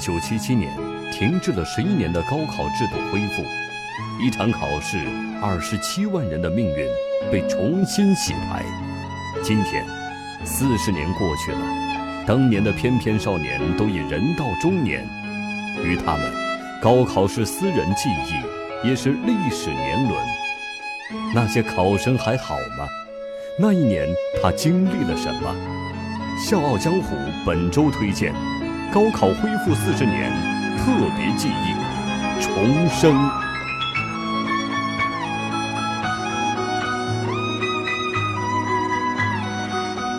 九七七年，停滞了十一年的高考制度恢复，一场考试，二十七万人的命运被重新洗牌。今天，四十年过去了，当年的翩翩少年都已人到中年，于他们，高考是私人记忆，也是历史年轮。那些考生还好吗？那一年他经历了什么？《笑傲江湖》本周推荐。高考恢复四十年，特别记忆重生。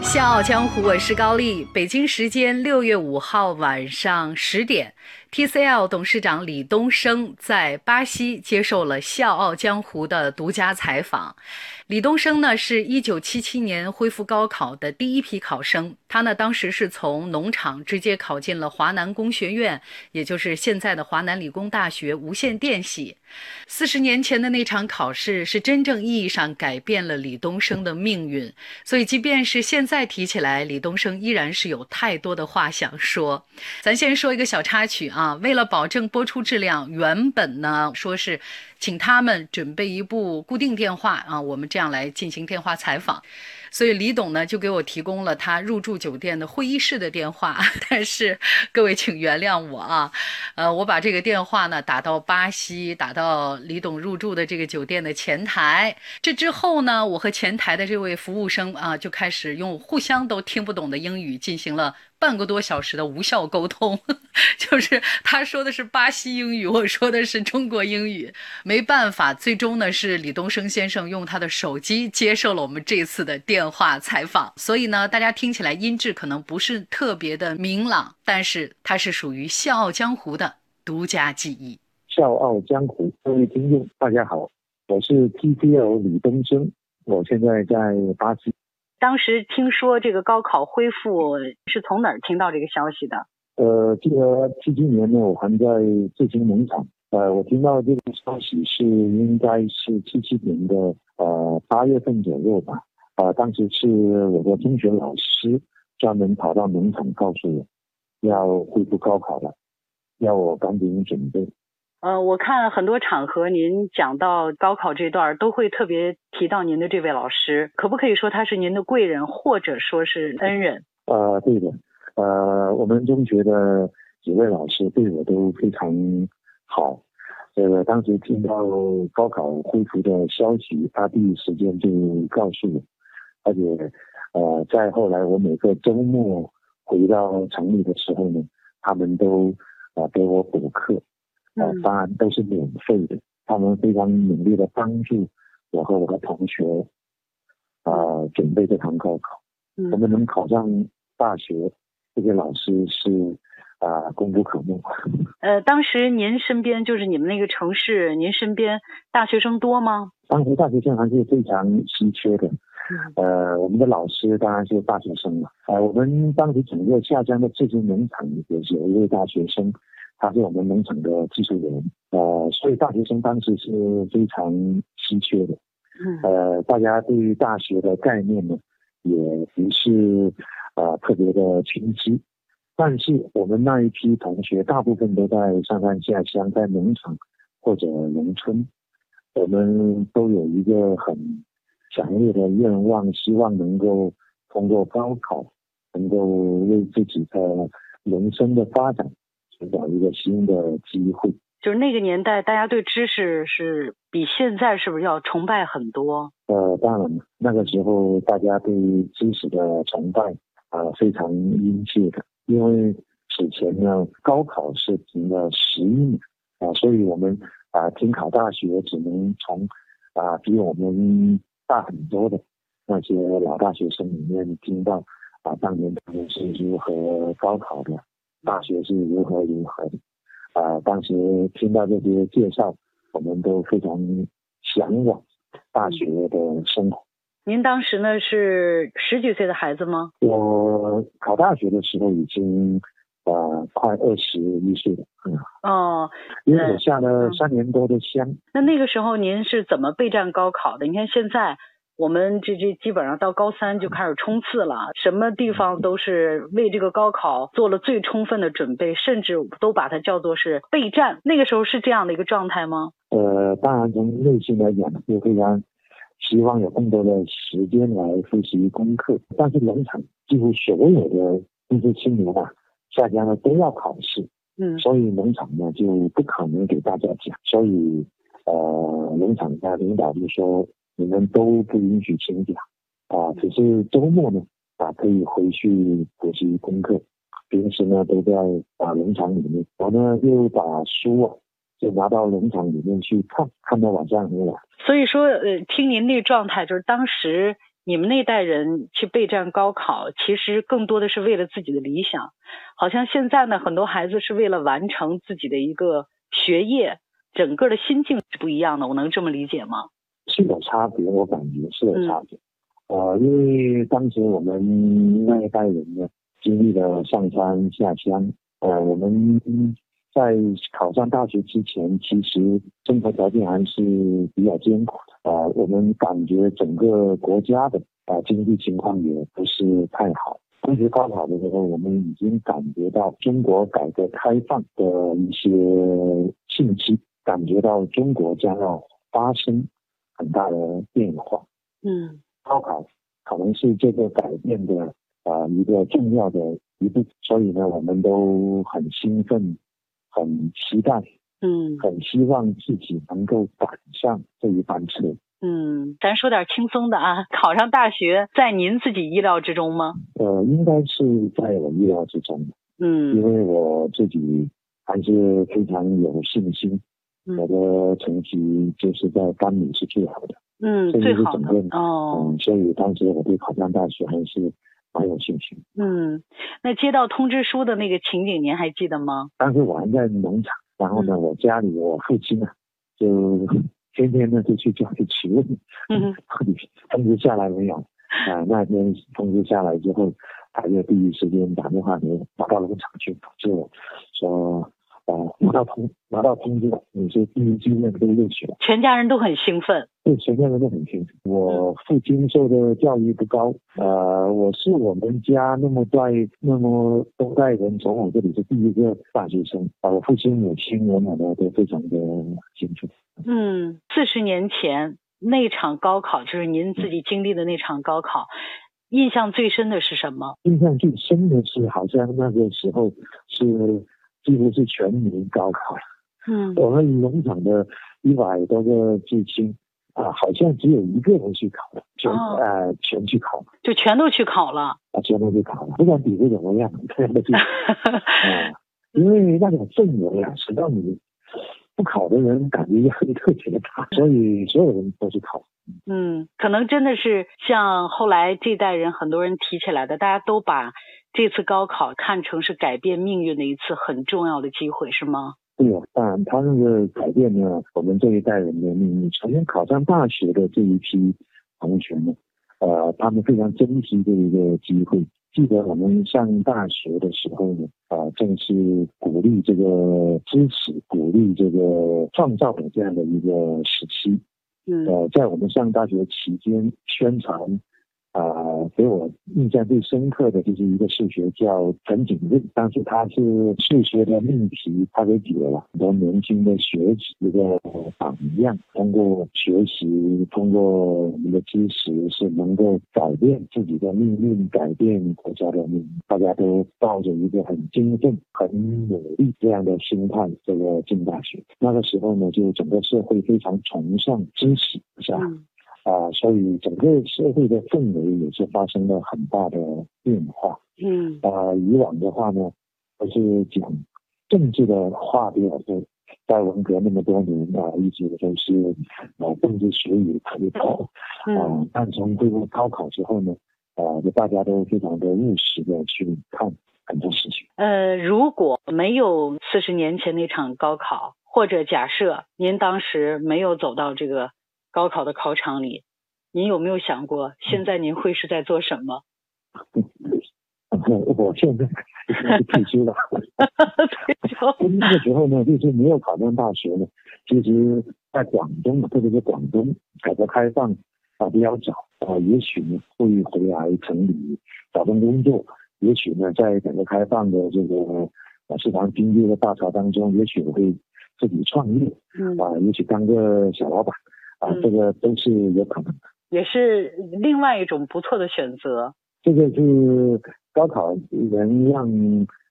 笑傲江湖，我是高丽。北京时间六月五号晚上十点，TCL 董事长李东生在巴西接受了《笑傲江湖》的独家采访。李东生呢，是一九七七年恢复高考的第一批考生。他呢，当时是从农场直接考进了华南工学院，也就是现在的华南理工大学无线电系。四十年前的那场考试，是真正意义上改变了李东生的命运。所以，即便是现在提起来，李东生依然是有太多的话想说。咱先说一个小插曲啊，为了保证播出质量，原本呢说是。请他们准备一部固定电话啊，我们这样来进行电话采访。所以李董呢就给我提供了他入住酒店的会议室的电话。但是各位请原谅我啊，呃，我把这个电话呢打到巴西，打到李董入住的这个酒店的前台。这之后呢，我和前台的这位服务生啊就开始用互相都听不懂的英语进行了。半个多小时的无效沟通，就是他说的是巴西英语，我说的是中国英语，没办法，最终呢是李东升先生用他的手机接受了我们这次的电话采访，所以呢，大家听起来音质可能不是特别的明朗，但是它是属于《笑傲江湖》的独家记忆。《笑傲江湖》各位听众，大家好，我是 TCL 李东升，我现在在巴西。当时听说这个高考恢复，是从哪儿听到这个消息的？呃，记得七七年呢，我还在志清农场。呃，我听到这个消息是应该是七七年的呃八月份左右吧。啊，当时是我的中学老师专门跑到农场告诉我，要恢复高考了，要我赶紧准备。呃，我看很多场合您讲到高考这段都会特别提到您的这位老师，可不可以说他是您的贵人，或者说是恩人？呃，对的，呃，我们中学的几位老师对我都非常好。这个，当时听到高考恢复的消息，他第一时间就告诉我，而且呃，在后来我每个周末回到城里的时候呢，他们都啊给我补课。呃，当然都是免费的。他们非常努力的帮助我和我的同学，啊，准备这堂高考。我们能考上大学，这些老师是啊，功不可没。呃，当时您身边就是你们那个城市，您身边大学生多吗？当时大学生还是非常稀缺的。呃，我们的老师当然是大学生嘛。呃，我们当时整个下江的这些农场也是有一位大学生。他是我们农场的技术员，呃，所以大学生当时是非常稀缺的，呃，大家对于大学的概念呢，也不是呃特别的清晰，但是我们那一批同学大部分都在上山下乡，在农场或者农村，我们都有一个很强烈的愿望，希望能够通过高考，能够为自己的人生的发展。找一个新的机会，就是那个年代，大家对知识是比现在是不是要崇拜很多？呃，当然，那个时候大家对知识的崇拜啊非常殷切的，因为此前呢高考是停了十一年啊，所以我们啊听考大学只能从啊比我们大很多的那些老大学生里面听到啊当年他们是如何高考的。大学是如何如何的啊！当时听到这些介绍，我们都非常向往大学的生活。您当时呢是十几岁的孩子吗？我考大学的时候已经呃快二十一岁了。嗯哦，因为我下了三年多的乡。那那个时候您是怎么备战高考的？你看现在我们这这基本上到高三就开始冲刺了，什么地方都是为这个高考做了最充分的准备，甚至都把它叫做是备战。那个时候是这样的一个状态吗？呃，当然从内心来讲就非常希望有更多的时间来复习功课，但是农场几乎所有的这些青年啊，下乡呢都要考试。嗯，所以农场呢就不可能给大家讲，所以呃，农场的领导就说你们都不允许请假啊，只是周末呢啊可以回去补习功课，平时呢都在啊农场里面，我呢又把书啊就拿到农场里面去看，看到晚上很晚。所以说，呃，听您那状态，就是当时。你们那代人去备战高考，其实更多的是为了自己的理想。好像现在呢，很多孩子是为了完成自己的一个学业，整个的心境是不一样的。我能这么理解吗？是有差别，我感觉是有差别。呃，因为当时我们那一代人呢，经历了上山下乡，呃，我们。在考上大学之前，其实生活条件还是比较艰苦的啊。我们感觉整个国家的啊经济情况也不是太好。当时高考的时候，我们已经感觉到中国改革开放的一些信息，感觉到中国将要发生很大的变化。嗯，高考可能是这个改变的啊一个重要的一步，所以呢，我们都很兴奋。很期待，嗯，很希望自己能够赶上这一班车。嗯，咱说点轻松的啊，考上大学在您自己意料之中吗？呃，应该是在我意料之中的。嗯，因为我自己还是非常有信心，我的成绩就是在班里是最好的。嗯，最好的哦。嗯，所以当时我对考上大学还是。蛮有信心。嗯，那接到通知书的那个情景，您还记得吗？当时我还在农场，然后呢，我家里我父亲呢，就 天天呢就去家里询问，嗯，到底通知下来没有？啊，那天通知下来之后，他就第一时间打电话给我，打到农场去通知我，说。拿到通拿到通知了，你是第一志愿被录取了，全家人都很兴奋。对，全家人都很兴奋。我父亲受的教育不高，呃，我是我们家那么代那么多代人从我这里是第一个大学生啊。我父亲、母亲、我奶奶都非常的清楚。嗯，四十年前那场高考，就是您自己经历的那场高考，印象最深的是什么？印象最深的是，好像那个时候是。几乎是全民高考，嗯，我们农场的一百多个至亲啊，好像只有一个人去考了，全呃全去考了，就全都去考了。啊，全都去考了，不管底子怎么样，全都去，啊，因为那种氛围啊，使到你不考的人感觉压力特别大，所以所有人都去考。嗯，可能真的是像后来这代人很多人提起来的，大家都把。这次高考看成是改变命运的一次很重要的机会，是吗？对啊，当然，他那个改变呢，我们这一代人的命运。首先，考上大学的这一批同学呢，呃，他们非常珍惜这一个机会。记得我们上大学的时候呢，啊，正是鼓励这个支持、鼓励这个创造的这样的一个时期。嗯。呃，在我们上大学期间，宣传。啊，给我印象最深刻的就是一个数学叫陈景润，当时他是数学的命题，他给解了很多年轻的学子一个榜样。通过学习，通过我们的知识，是能够改变自己的命运，改变国家的命运。大家都抱着一个很精奋、很努力这样的心态，这个进大学。那个时候呢，就整个社会非常崇尚知识，是吧？啊，所以整个社会的氛围也是发生了很大的变化。嗯，啊，以往的话呢，都是讲政治的话比较多，在文革那么多年啊，一直都是啊政治学语特别多。啊，但从这个高考之后呢，啊，就大家都非常的务实的去看很多事情。呃，如果没有四十年前那场高考，或者假设您当时没有走到这个。高考的考场里，您有没有想过，现在您会是在做什么？我现在退休了。退休。那个时候呢，就是没有考上大学呢。其实，在广东，特别是广东，改革开放啊比较早啊，也许呢会回来城里找份工作，也许呢在改革开放的这个啊市场经济的大潮当中，也许会自己创业，嗯啊，也许当个小老板，啊，嗯这个都是有可能的。也是另外一种不错的选择。这个是高考能让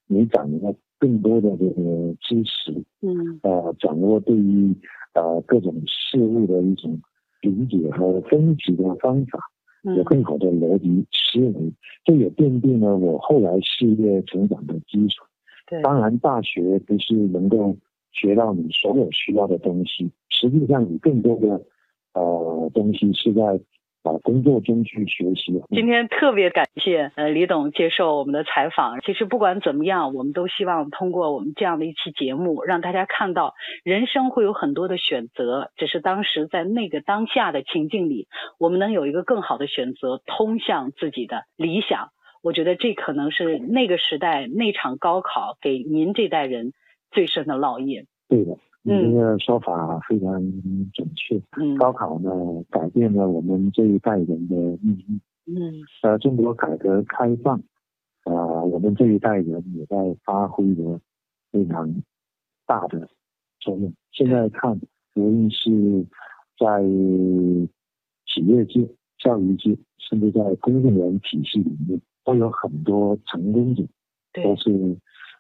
你掌握更多的这个知识，嗯呃，掌握对于呃各种事物的一种理解和分析的方法，有嗯更好的逻辑思维，这也奠定了我后来事业成长的基础。对，当然，大学不是能够学到你所有需要的东西，实际上你更多的呃东西是在啊、工作中去学习。今天特别感谢呃李董接受我们的采访。其实不管怎么样，我们都希望通过我们这样的一期节目，让大家看到人生会有很多的选择，只是当时在那个当下的情境里，我们能有一个更好的选择，通向自己的理想。我觉得这可能是那个时代那场高考给您这代人最深的烙印。对的，你嗯这个说法非常准确。嗯高考呢，改变了我们这一代人的命运。嗯呃，中国改革开放，啊、我们这一代人也在发挥着非常大的作用。现在看，无论是在企业界、教育界，甚至在公务员体系里面，都有很多成功者，都是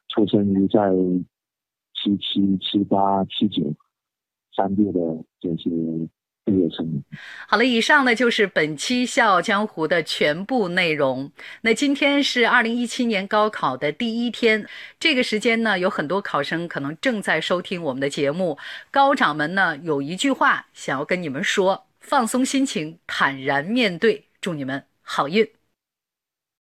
出生于在七七、七八、七九三届的这些毕业生。好了，以上呢就是本期《笑傲江湖》的全部内容。那今天是二零一七年高考的第一天，这个时间呢，有很多考生可能正在收听我们的节目。高掌门呢有一句话想要跟你们说：放松心情，坦然面对，祝你们好运。